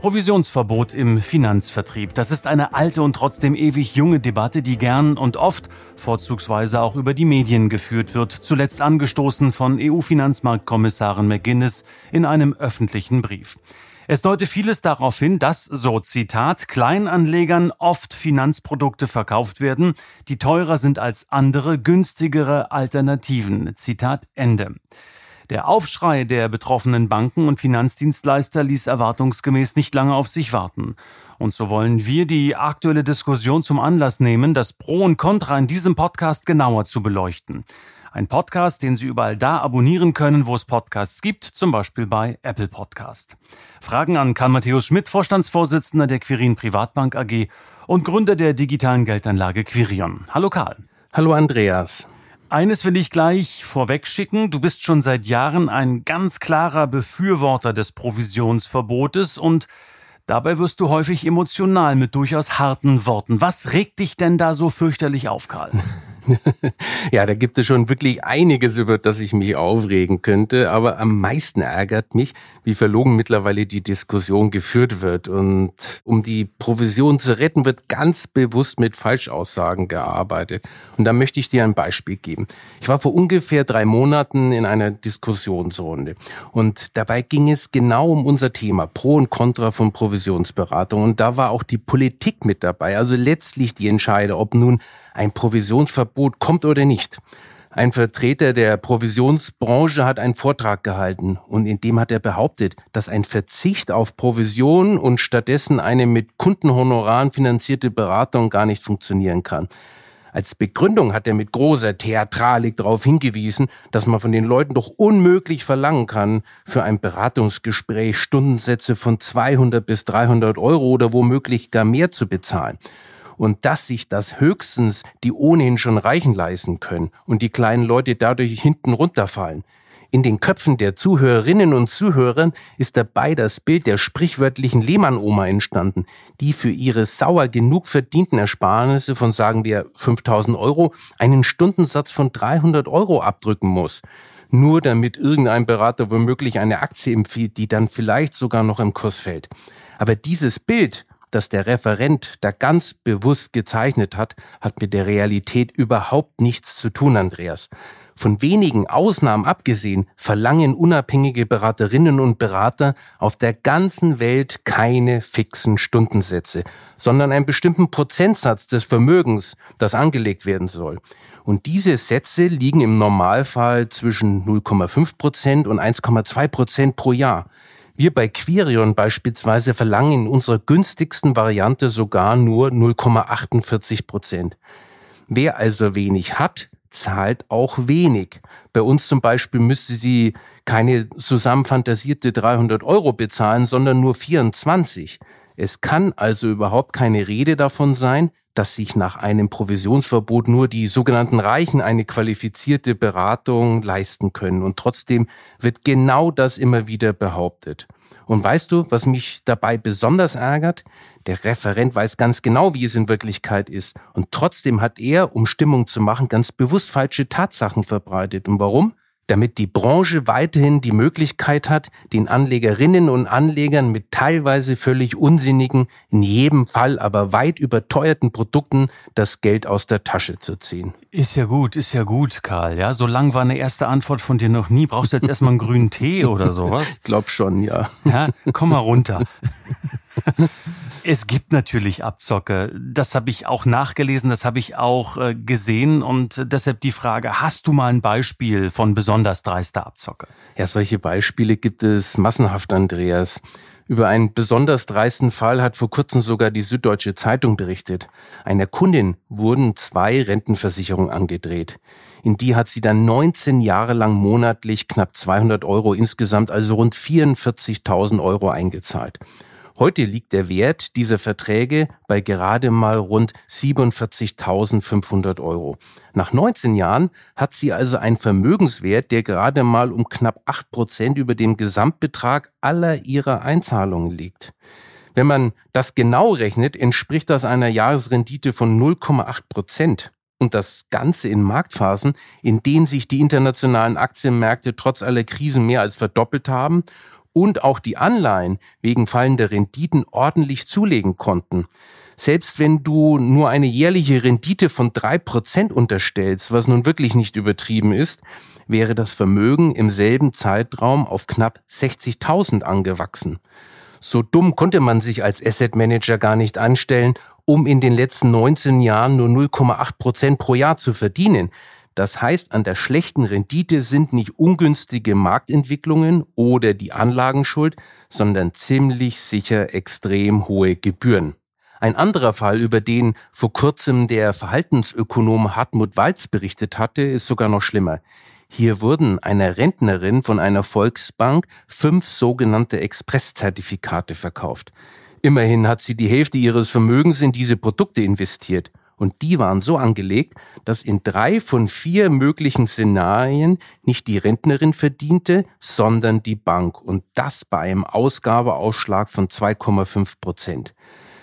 Provisionsverbot im Finanzvertrieb. Das ist eine alte und trotzdem ewig junge Debatte, die gern und oft, vorzugsweise auch über die Medien geführt wird, zuletzt angestoßen von EU-Finanzmarktkommissarin McGuinness in einem öffentlichen Brief. Es deute vieles darauf hin, dass, so Zitat, Kleinanlegern oft Finanzprodukte verkauft werden, die teurer sind als andere, günstigere Alternativen. Zitat Ende. Der Aufschrei der betroffenen Banken und Finanzdienstleister ließ erwartungsgemäß nicht lange auf sich warten. Und so wollen wir die aktuelle Diskussion zum Anlass nehmen, das Pro und Contra in diesem Podcast genauer zu beleuchten. Ein Podcast, den Sie überall da abonnieren können, wo es Podcasts gibt, zum Beispiel bei Apple Podcast. Fragen an Karl Matthäus Schmidt, Vorstandsvorsitzender der Quirin Privatbank AG und Gründer der digitalen Geldanlage Quirion. Hallo Karl. Hallo Andreas. Eines will ich gleich vorweg schicken. Du bist schon seit Jahren ein ganz klarer Befürworter des Provisionsverbotes und dabei wirst du häufig emotional mit durchaus harten Worten. Was regt dich denn da so fürchterlich auf, Karl? ja, da gibt es schon wirklich einiges, über das ich mich aufregen könnte. Aber am meisten ärgert mich, wie verlogen mittlerweile die Diskussion geführt wird. Und um die Provision zu retten, wird ganz bewusst mit Falschaussagen gearbeitet. Und da möchte ich dir ein Beispiel geben. Ich war vor ungefähr drei Monaten in einer Diskussionsrunde. Und dabei ging es genau um unser Thema, Pro und Contra von Provisionsberatung. Und da war auch die Politik mit dabei. Also letztlich die Entscheide, ob nun ein Provisionsverbot kommt oder nicht. Ein Vertreter der Provisionsbranche hat einen Vortrag gehalten und in dem hat er behauptet, dass ein Verzicht auf Provision und stattdessen eine mit Kundenhonoraren finanzierte Beratung gar nicht funktionieren kann. Als Begründung hat er mit großer Theatralik darauf hingewiesen, dass man von den Leuten doch unmöglich verlangen kann, für ein Beratungsgespräch Stundensätze von 200 bis 300 Euro oder womöglich gar mehr zu bezahlen und dass sich das höchstens die ohnehin schon Reichen leisten können und die kleinen Leute dadurch hinten runterfallen. In den Köpfen der Zuhörerinnen und Zuhörer ist dabei das Bild der sprichwörtlichen Lehmann-Oma entstanden, die für ihre sauer genug verdienten Ersparnisse von sagen wir 5000 Euro einen Stundensatz von 300 Euro abdrücken muss. Nur damit irgendein Berater womöglich eine Aktie empfiehlt, die dann vielleicht sogar noch im Kurs fällt. Aber dieses Bild das der Referent da ganz bewusst gezeichnet hat, hat mit der Realität überhaupt nichts zu tun, Andreas. Von wenigen Ausnahmen abgesehen verlangen unabhängige Beraterinnen und Berater auf der ganzen Welt keine fixen Stundensätze, sondern einen bestimmten Prozentsatz des Vermögens, das angelegt werden soll. Und diese Sätze liegen im Normalfall zwischen 0,5 Prozent und 1,2 Prozent pro Jahr. Wir bei Quirion beispielsweise verlangen in unserer günstigsten Variante sogar nur 0,48 Prozent. Wer also wenig hat, zahlt auch wenig. Bei uns zum Beispiel müsste sie keine zusammenfantasierte 300 Euro bezahlen, sondern nur 24. Es kann also überhaupt keine Rede davon sein, dass sich nach einem Provisionsverbot nur die sogenannten Reichen eine qualifizierte Beratung leisten können. Und trotzdem wird genau das immer wieder behauptet. Und weißt du, was mich dabei besonders ärgert? Der Referent weiß ganz genau, wie es in Wirklichkeit ist. Und trotzdem hat er, um Stimmung zu machen, ganz bewusst falsche Tatsachen verbreitet. Und warum? Damit die Branche weiterhin die Möglichkeit hat, den Anlegerinnen und Anlegern mit teilweise völlig unsinnigen, in jedem Fall aber weit überteuerten Produkten das Geld aus der Tasche zu ziehen. Ist ja gut, ist ja gut, Karl. Ja, so lang war eine erste Antwort von dir noch nie. Brauchst du jetzt erstmal einen grünen Tee oder sowas? Ich glaub schon, ja. Ja, komm mal runter. Es gibt natürlich Abzocke. Das habe ich auch nachgelesen, das habe ich auch äh, gesehen und deshalb die Frage, hast du mal ein Beispiel von besonders dreister Abzocke? Ja, solche Beispiele gibt es massenhaft, Andreas. Über einen besonders dreisten Fall hat vor kurzem sogar die Süddeutsche Zeitung berichtet. Einer Kundin wurden zwei Rentenversicherungen angedreht. In die hat sie dann 19 Jahre lang monatlich knapp 200 Euro insgesamt, also rund 44.000 Euro eingezahlt. Heute liegt der Wert dieser Verträge bei gerade mal rund 47.500 Euro. Nach 19 Jahren hat sie also einen Vermögenswert, der gerade mal um knapp 8 Prozent über dem Gesamtbetrag aller ihrer Einzahlungen liegt. Wenn man das genau rechnet, entspricht das einer Jahresrendite von 0,8 Prozent. Und das Ganze in Marktphasen, in denen sich die internationalen Aktienmärkte trotz aller Krisen mehr als verdoppelt haben und auch die Anleihen wegen fallender Renditen ordentlich zulegen konnten. Selbst wenn du nur eine jährliche Rendite von drei Prozent unterstellst, was nun wirklich nicht übertrieben ist, wäre das Vermögen im selben Zeitraum auf knapp 60.000 angewachsen. So dumm konnte man sich als Asset Manager gar nicht anstellen, um in den letzten 19 Jahren nur 0,8 Prozent pro Jahr zu verdienen. Das heißt, an der schlechten Rendite sind nicht ungünstige Marktentwicklungen oder die Anlagen schuld, sondern ziemlich sicher extrem hohe Gebühren. Ein anderer Fall, über den vor kurzem der Verhaltensökonom Hartmut Walz berichtet hatte, ist sogar noch schlimmer. Hier wurden einer Rentnerin von einer Volksbank fünf sogenannte Expresszertifikate verkauft. Immerhin hat sie die Hälfte ihres Vermögens in diese Produkte investiert. Und die waren so angelegt, dass in drei von vier möglichen Szenarien nicht die Rentnerin verdiente, sondern die Bank. Und das bei einem Ausgabeausschlag von 2,5 Prozent.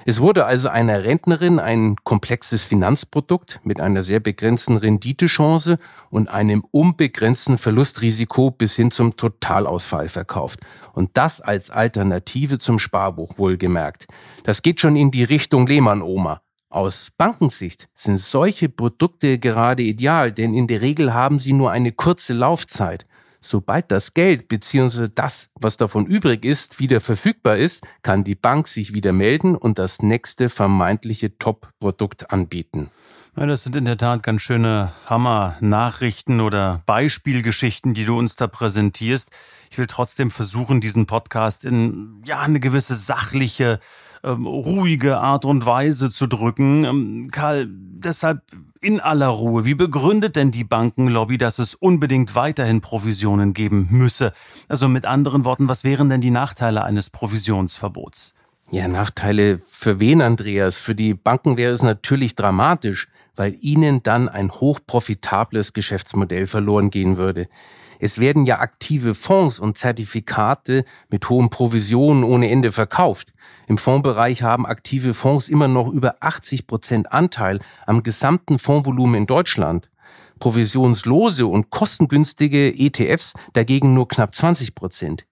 Es wurde also einer Rentnerin ein komplexes Finanzprodukt mit einer sehr begrenzten Renditechance und einem unbegrenzten Verlustrisiko bis hin zum Totalausfall verkauft. Und das als Alternative zum Sparbuch wohlgemerkt. Das geht schon in die Richtung Lehmann-Oma. Aus Bankensicht sind solche Produkte gerade ideal, denn in der Regel haben sie nur eine kurze Laufzeit. Sobald das Geld bzw. das, was davon übrig ist, wieder verfügbar ist, kann die Bank sich wieder melden und das nächste vermeintliche Top-Produkt anbieten. Ja, das sind in der Tat ganz schöne Hammer-Nachrichten oder Beispielgeschichten, die du uns da präsentierst. Ich will trotzdem versuchen, diesen Podcast in ja eine gewisse sachliche ähm, ruhige Art und Weise zu drücken. Ähm, Karl, deshalb in aller Ruhe, wie begründet denn die Bankenlobby, dass es unbedingt weiterhin Provisionen geben müsse? Also mit anderen Worten, was wären denn die Nachteile eines Provisionsverbots? Ja, Nachteile für wen, Andreas? Für die Banken wäre es natürlich dramatisch, weil ihnen dann ein hochprofitables Geschäftsmodell verloren gehen würde. Es werden ja aktive Fonds und Zertifikate mit hohen Provisionen ohne Ende verkauft. Im Fondsbereich haben aktive Fonds immer noch über 80 Prozent Anteil am gesamten Fondsvolumen in Deutschland. Provisionslose und kostengünstige ETFs dagegen nur knapp 20 Prozent.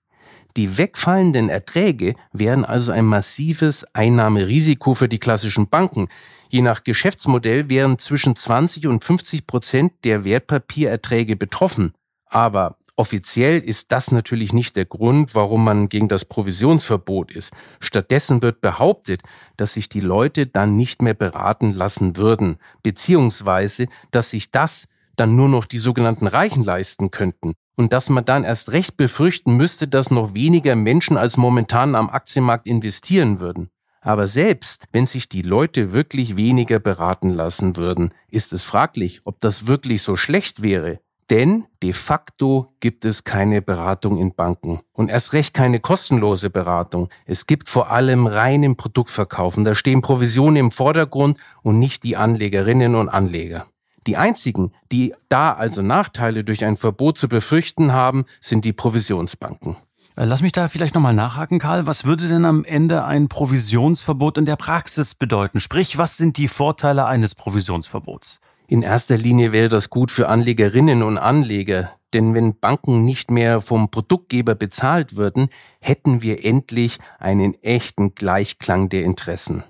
Die wegfallenden Erträge wären also ein massives Einnahmerisiko für die klassischen Banken. Je nach Geschäftsmodell wären zwischen 20 und 50 Prozent der Wertpapiererträge betroffen. Aber offiziell ist das natürlich nicht der Grund, warum man gegen das Provisionsverbot ist. Stattdessen wird behauptet, dass sich die Leute dann nicht mehr beraten lassen würden, beziehungsweise, dass sich das dann nur noch die sogenannten Reichen leisten könnten und dass man dann erst recht befürchten müsste, dass noch weniger Menschen als momentan am Aktienmarkt investieren würden. Aber selbst wenn sich die Leute wirklich weniger beraten lassen würden, ist es fraglich, ob das wirklich so schlecht wäre. Denn de facto gibt es keine Beratung in Banken und erst recht keine kostenlose Beratung. Es gibt vor allem reinen Produktverkaufen. Da stehen Provisionen im Vordergrund und nicht die Anlegerinnen und Anleger. Die einzigen, die da also Nachteile durch ein Verbot zu befürchten haben, sind die Provisionsbanken. Äh, lass mich da vielleicht nochmal nachhaken, Karl. Was würde denn am Ende ein Provisionsverbot in der Praxis bedeuten? Sprich, was sind die Vorteile eines Provisionsverbots? In erster Linie wäre das gut für Anlegerinnen und Anleger, denn wenn Banken nicht mehr vom Produktgeber bezahlt würden, hätten wir endlich einen echten Gleichklang der Interessen.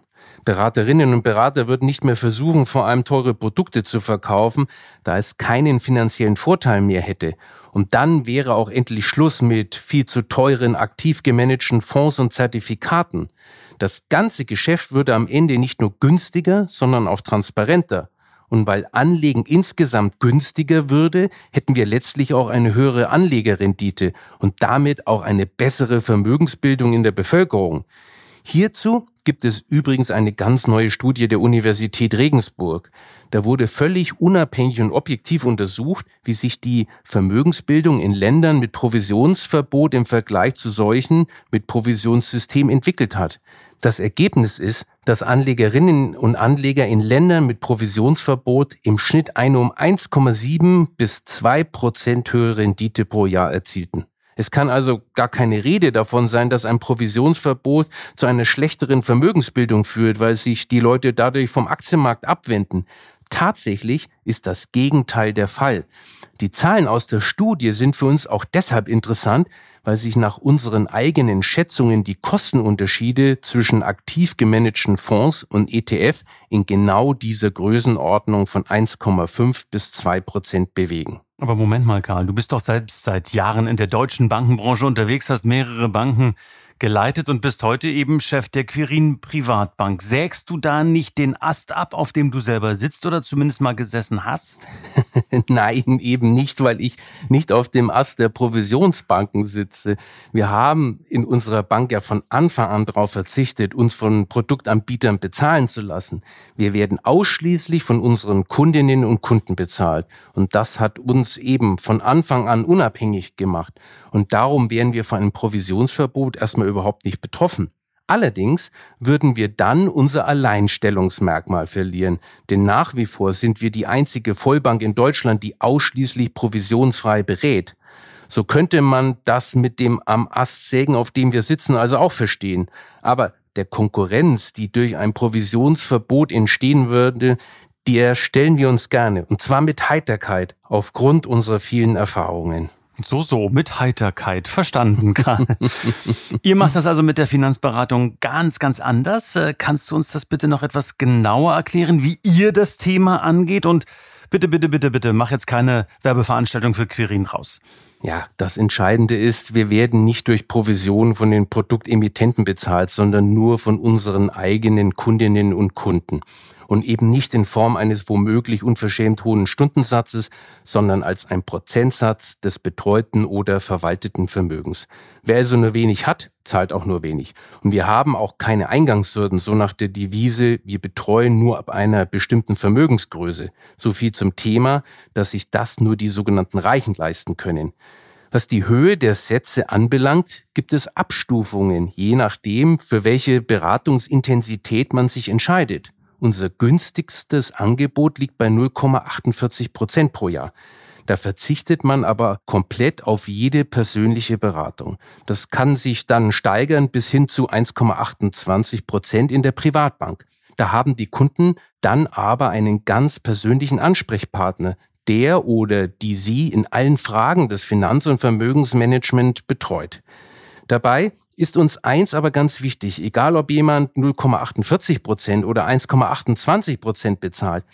Beraterinnen und Berater würden nicht mehr versuchen, vor allem teure Produkte zu verkaufen, da es keinen finanziellen Vorteil mehr hätte. Und dann wäre auch endlich Schluss mit viel zu teuren, aktiv gemanagten Fonds und Zertifikaten. Das ganze Geschäft würde am Ende nicht nur günstiger, sondern auch transparenter. Und weil Anlegen insgesamt günstiger würde, hätten wir letztlich auch eine höhere Anlegerrendite und damit auch eine bessere Vermögensbildung in der Bevölkerung. Hierzu gibt es übrigens eine ganz neue Studie der Universität Regensburg. Da wurde völlig unabhängig und objektiv untersucht, wie sich die Vermögensbildung in Ländern mit Provisionsverbot im Vergleich zu solchen mit Provisionssystem entwickelt hat. Das Ergebnis ist, dass Anlegerinnen und Anleger in Ländern mit Provisionsverbot im Schnitt eine um 1,7 bis 2 Prozent höhere Rendite pro Jahr erzielten. Es kann also gar keine Rede davon sein, dass ein Provisionsverbot zu einer schlechteren Vermögensbildung führt, weil sich die Leute dadurch vom Aktienmarkt abwenden. Tatsächlich ist das Gegenteil der Fall. Die Zahlen aus der Studie sind für uns auch deshalb interessant, weil sich nach unseren eigenen Schätzungen die Kostenunterschiede zwischen aktiv gemanagten Fonds und ETF in genau dieser Größenordnung von 1,5 bis 2 Prozent bewegen. Aber Moment mal, Karl, du bist doch selbst seit Jahren in der deutschen Bankenbranche unterwegs, hast mehrere Banken geleitet und bist heute eben Chef der Quirin Privatbank. Sägst du da nicht den Ast ab, auf dem du selber sitzt oder zumindest mal gesessen hast? Nein, eben nicht, weil ich nicht auf dem Ast der Provisionsbanken sitze. Wir haben in unserer Bank ja von Anfang an darauf verzichtet, uns von Produktanbietern bezahlen zu lassen. Wir werden ausschließlich von unseren Kundinnen und Kunden bezahlt. Und das hat uns eben von Anfang an unabhängig gemacht. Und darum wären wir von einem Provisionsverbot erstmal überhaupt nicht betroffen. Allerdings würden wir dann unser Alleinstellungsmerkmal verlieren, denn nach wie vor sind wir die einzige Vollbank in Deutschland, die ausschließlich provisionsfrei berät. So könnte man das mit dem am Ast sägen, auf dem wir sitzen, also auch verstehen. Aber der Konkurrenz, die durch ein Provisionsverbot entstehen würde, der stellen wir uns gerne, und zwar mit Heiterkeit, aufgrund unserer vielen Erfahrungen. So, so, mit Heiterkeit verstanden kann. Ihr macht das also mit der Finanzberatung ganz, ganz anders. Äh, kannst du uns das bitte noch etwas genauer erklären, wie ihr das Thema angeht? Und bitte, bitte, bitte, bitte, mach jetzt keine Werbeveranstaltung für Quirin raus. Ja, das Entscheidende ist, wir werden nicht durch Provisionen von den Produktemittenten bezahlt, sondern nur von unseren eigenen Kundinnen und Kunden und eben nicht in Form eines womöglich unverschämt hohen Stundensatzes, sondern als ein Prozentsatz des betreuten oder verwalteten Vermögens. Wer also nur wenig hat, zahlt auch nur wenig. Und wir haben auch keine Eingangshürden, so nach der Devise, wir betreuen nur ab einer bestimmten Vermögensgröße. So viel zum Thema, dass sich das nur die sogenannten Reichen leisten können. Was die Höhe der Sätze anbelangt, gibt es Abstufungen, je nachdem, für welche Beratungsintensität man sich entscheidet. Unser günstigstes Angebot liegt bei 0,48 Prozent pro Jahr. Da verzichtet man aber komplett auf jede persönliche Beratung. Das kann sich dann steigern bis hin zu 1,28 Prozent in der Privatbank. Da haben die Kunden dann aber einen ganz persönlichen Ansprechpartner, der oder die sie in allen Fragen des Finanz- und Vermögensmanagement betreut. Dabei ist uns eins aber ganz wichtig, egal ob jemand 0,48 Prozent oder 1,28 Prozent bezahlt.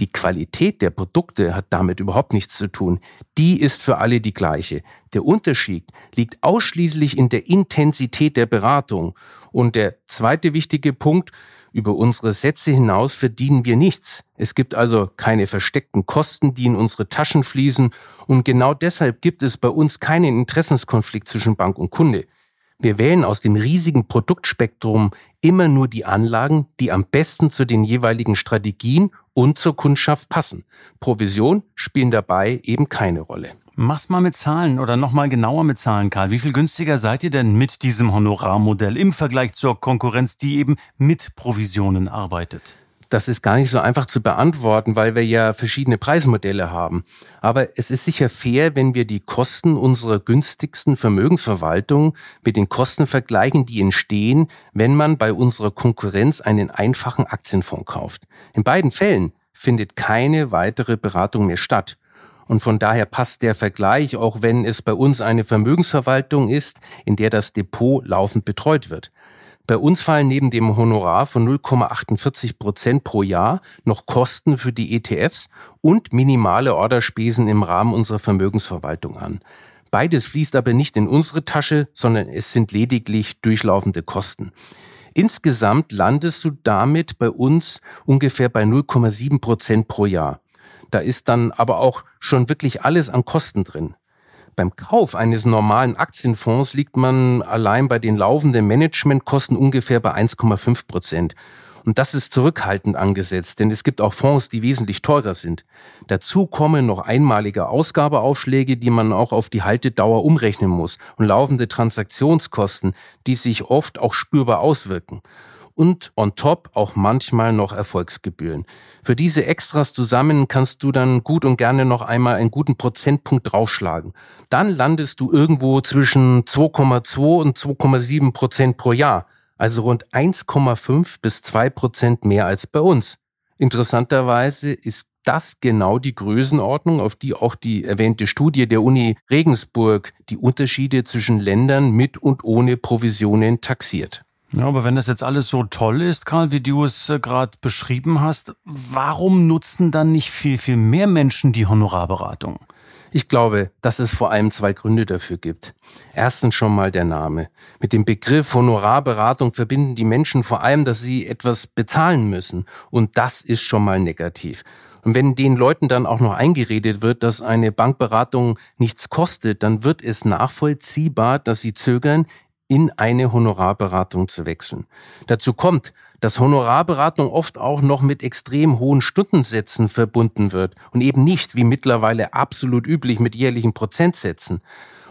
Die Qualität der Produkte hat damit überhaupt nichts zu tun. Die ist für alle die gleiche. Der Unterschied liegt ausschließlich in der Intensität der Beratung. Und der zweite wichtige Punkt, über unsere Sätze hinaus verdienen wir nichts. Es gibt also keine versteckten Kosten, die in unsere Taschen fließen. Und genau deshalb gibt es bei uns keinen Interessenskonflikt zwischen Bank und Kunde. Wir wählen aus dem riesigen Produktspektrum immer nur die Anlagen, die am besten zu den jeweiligen Strategien und zur Kundschaft passen. Provision spielen dabei eben keine Rolle. Mach's mal mit Zahlen oder nochmal genauer mit Zahlen, Karl. Wie viel günstiger seid ihr denn mit diesem Honorarmodell im Vergleich zur Konkurrenz, die eben mit Provisionen arbeitet? Das ist gar nicht so einfach zu beantworten, weil wir ja verschiedene Preismodelle haben. Aber es ist sicher fair, wenn wir die Kosten unserer günstigsten Vermögensverwaltung mit den Kosten vergleichen, die entstehen, wenn man bei unserer Konkurrenz einen einfachen Aktienfonds kauft. In beiden Fällen findet keine weitere Beratung mehr statt. Und von daher passt der Vergleich, auch wenn es bei uns eine Vermögensverwaltung ist, in der das Depot laufend betreut wird. Bei uns fallen neben dem Honorar von 0,48 Prozent pro Jahr noch Kosten für die ETFs und minimale Orderspesen im Rahmen unserer Vermögensverwaltung an. Beides fließt aber nicht in unsere Tasche, sondern es sind lediglich durchlaufende Kosten. Insgesamt landest du damit bei uns ungefähr bei 0,7 Prozent pro Jahr. Da ist dann aber auch schon wirklich alles an Kosten drin. Beim Kauf eines normalen Aktienfonds liegt man allein bei den laufenden Managementkosten ungefähr bei 1,5 Prozent. Und das ist zurückhaltend angesetzt, denn es gibt auch Fonds, die wesentlich teurer sind. Dazu kommen noch einmalige Ausgabeaufschläge, die man auch auf die Haltedauer umrechnen muss und laufende Transaktionskosten, die sich oft auch spürbar auswirken und on top auch manchmal noch Erfolgsgebühren. Für diese Extras zusammen kannst du dann gut und gerne noch einmal einen guten Prozentpunkt draufschlagen. Dann landest du irgendwo zwischen 2,2 und 2,7 Prozent pro Jahr also rund 1,5 bis 2 Prozent mehr als bei uns. Interessanterweise ist das genau die Größenordnung, auf die auch die erwähnte Studie der Uni Regensburg die Unterschiede zwischen Ländern mit und ohne Provisionen taxiert. Ja, aber wenn das jetzt alles so toll ist, Karl, wie du es äh, gerade beschrieben hast, warum nutzen dann nicht viel, viel mehr Menschen die Honorarberatung? Ich glaube, dass es vor allem zwei Gründe dafür gibt. Erstens schon mal der Name. Mit dem Begriff Honorarberatung verbinden die Menschen vor allem, dass sie etwas bezahlen müssen. Und das ist schon mal negativ. Und wenn den Leuten dann auch noch eingeredet wird, dass eine Bankberatung nichts kostet, dann wird es nachvollziehbar, dass sie zögern, in eine Honorarberatung zu wechseln. Dazu kommt, dass Honorarberatung oft auch noch mit extrem hohen Stundensätzen verbunden wird und eben nicht wie mittlerweile absolut üblich mit jährlichen Prozentsätzen.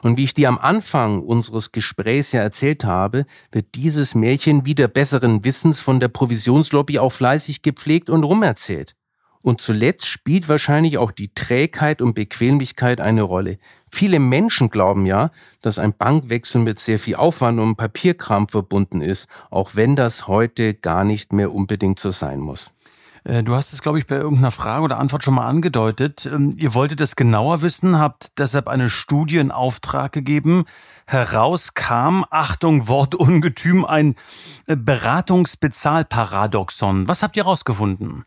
Und wie ich dir am Anfang unseres Gesprächs ja erzählt habe, wird dieses Märchen wieder besseren Wissens von der Provisionslobby auch fleißig gepflegt und rumerzählt. Und zuletzt spielt wahrscheinlich auch die Trägheit und Bequemlichkeit eine Rolle. Viele Menschen glauben ja, dass ein Bankwechsel mit sehr viel Aufwand und Papierkram verbunden ist, auch wenn das heute gar nicht mehr unbedingt so sein muss. Äh, du hast es, glaube ich, bei irgendeiner Frage oder Antwort schon mal angedeutet. Ähm, ihr wolltet es genauer wissen, habt deshalb eine Studie in Auftrag gegeben. Heraus kam, Achtung, Wortungetüm, ein äh, Beratungsbezahlparadoxon. Was habt ihr herausgefunden?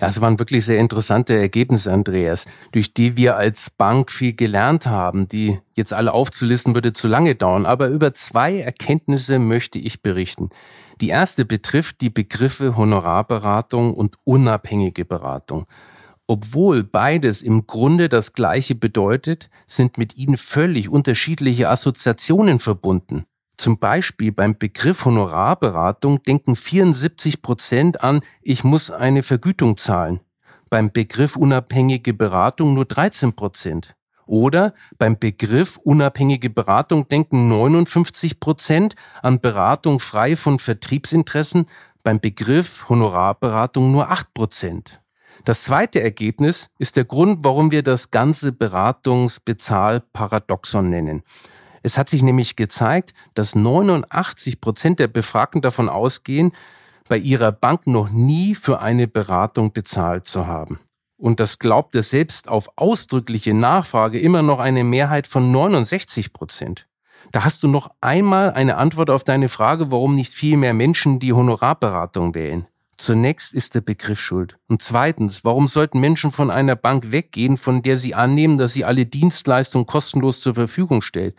Ja, es waren wirklich sehr interessante Ergebnisse, Andreas, durch die wir als Bank viel gelernt haben, die jetzt alle aufzulisten würde zu lange dauern. Aber über zwei Erkenntnisse möchte ich berichten. Die erste betrifft die Begriffe Honorarberatung und unabhängige Beratung. Obwohl beides im Grunde das Gleiche bedeutet, sind mit ihnen völlig unterschiedliche Assoziationen verbunden. Zum Beispiel beim Begriff Honorarberatung denken 74 Prozent an, ich muss eine Vergütung zahlen. Beim Begriff unabhängige Beratung nur 13 Prozent. Oder beim Begriff unabhängige Beratung denken 59 Prozent an Beratung frei von Vertriebsinteressen, beim Begriff Honorarberatung nur 8 Prozent. Das zweite Ergebnis ist der Grund, warum wir das ganze Beratungsbezahlparadoxon nennen. Es hat sich nämlich gezeigt, dass 89 Prozent der Befragten davon ausgehen, bei ihrer Bank noch nie für eine Beratung bezahlt zu haben. Und das glaubt es selbst auf ausdrückliche Nachfrage immer noch eine Mehrheit von 69 Prozent. Da hast du noch einmal eine Antwort auf deine Frage, warum nicht viel mehr Menschen die Honorarberatung wählen. Zunächst ist der Begriff schuld. Und zweitens, warum sollten Menschen von einer Bank weggehen, von der sie annehmen, dass sie alle Dienstleistungen kostenlos zur Verfügung stellt?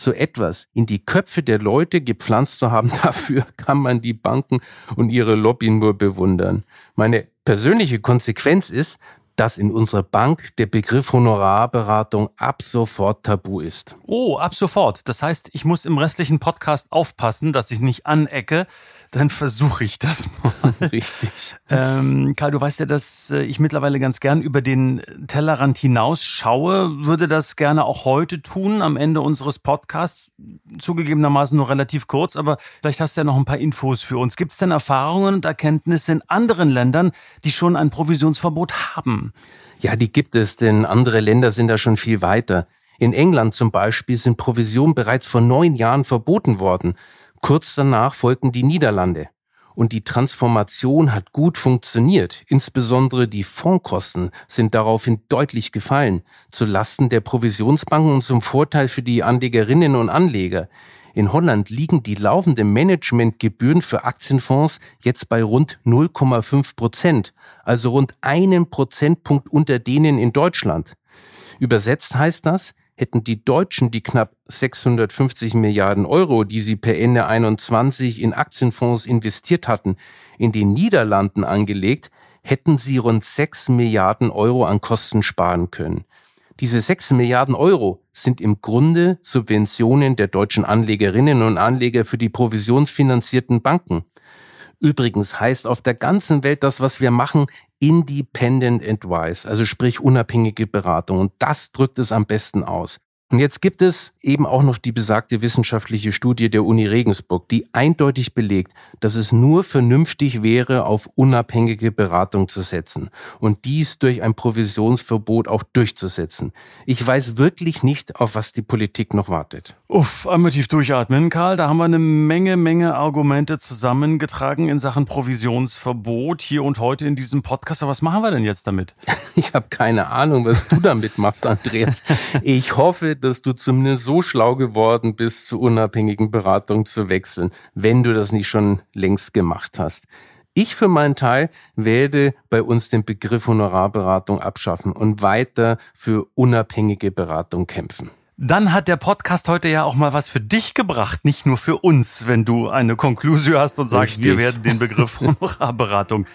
So etwas in die Köpfe der Leute gepflanzt zu haben, dafür kann man die Banken und ihre Lobby nur bewundern. Meine persönliche Konsequenz ist, dass in unserer Bank der Begriff Honorarberatung ab sofort tabu ist. Oh, ab sofort. Das heißt, ich muss im restlichen Podcast aufpassen, dass ich nicht anecke dann versuche ich das mal. Richtig. Ähm, Karl, du weißt ja, dass äh, ich mittlerweile ganz gern über den Tellerrand hinausschaue, würde das gerne auch heute tun, am Ende unseres Podcasts. Zugegebenermaßen nur relativ kurz, aber vielleicht hast du ja noch ein paar Infos für uns. Gibt es denn Erfahrungen und Erkenntnisse in anderen Ländern, die schon ein Provisionsverbot haben? Ja, die gibt es, denn andere Länder sind da schon viel weiter. In England zum Beispiel sind Provisionen bereits vor neun Jahren verboten worden. Kurz danach folgten die Niederlande. Und die Transformation hat gut funktioniert. Insbesondere die Fondskosten sind daraufhin deutlich gefallen, zu Lasten der Provisionsbanken und zum Vorteil für die Anlegerinnen und Anleger. In Holland liegen die laufenden Managementgebühren für Aktienfonds jetzt bei rund 0,5 Prozent, also rund einen Prozentpunkt unter denen in Deutschland. Übersetzt heißt das, hätten die Deutschen die knapp 650 Milliarden Euro, die sie per Ende 21 in Aktienfonds investiert hatten, in den Niederlanden angelegt, hätten sie rund 6 Milliarden Euro an Kosten sparen können. Diese 6 Milliarden Euro sind im Grunde Subventionen der deutschen Anlegerinnen und Anleger für die provisionsfinanzierten Banken. Übrigens heißt auf der ganzen Welt das, was wir machen, Independent Advice, also sprich unabhängige Beratung. Und das drückt es am besten aus. Und jetzt gibt es eben auch noch die besagte wissenschaftliche Studie der Uni Regensburg, die eindeutig belegt, dass es nur vernünftig wäre, auf unabhängige Beratung zu setzen und dies durch ein Provisionsverbot auch durchzusetzen. Ich weiß wirklich nicht, auf was die Politik noch wartet. Uff, einmal tief durchatmen, Karl. Da haben wir eine Menge, Menge Argumente zusammengetragen in Sachen Provisionsverbot hier und heute in diesem Podcast. Aber was machen wir denn jetzt damit? Ich habe keine Ahnung, was du damit machst, Andreas. Ich hoffe, dass du zumindest so schlau geworden bist, zu unabhängigen Beratung zu wechseln, wenn du das nicht schon längst gemacht hast. Ich für meinen Teil werde bei uns den Begriff Honorarberatung abschaffen und weiter für unabhängige Beratung kämpfen. Dann hat der Podcast heute ja auch mal was für dich gebracht, nicht nur für uns, wenn du eine Konklusion hast und sagst, Richtig. wir werden den Begriff Honorarberatung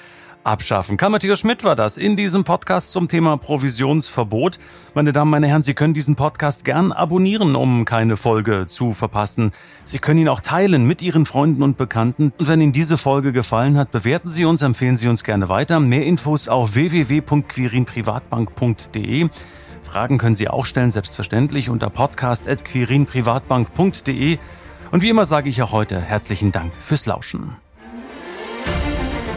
abschaffen. Karl Matthias Schmidt war das in diesem Podcast zum Thema Provisionsverbot. Meine Damen, meine Herren, Sie können diesen Podcast gern abonnieren, um keine Folge zu verpassen. Sie können ihn auch teilen mit Ihren Freunden und Bekannten. Und wenn Ihnen diese Folge gefallen hat, bewerten Sie uns, empfehlen Sie uns gerne weiter. Mehr Infos auf www.quirinprivatbank.de. Fragen können Sie auch stellen, selbstverständlich unter podcast.quirinprivatbank.de. Und wie immer sage ich auch heute herzlichen Dank fürs Lauschen.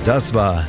Das war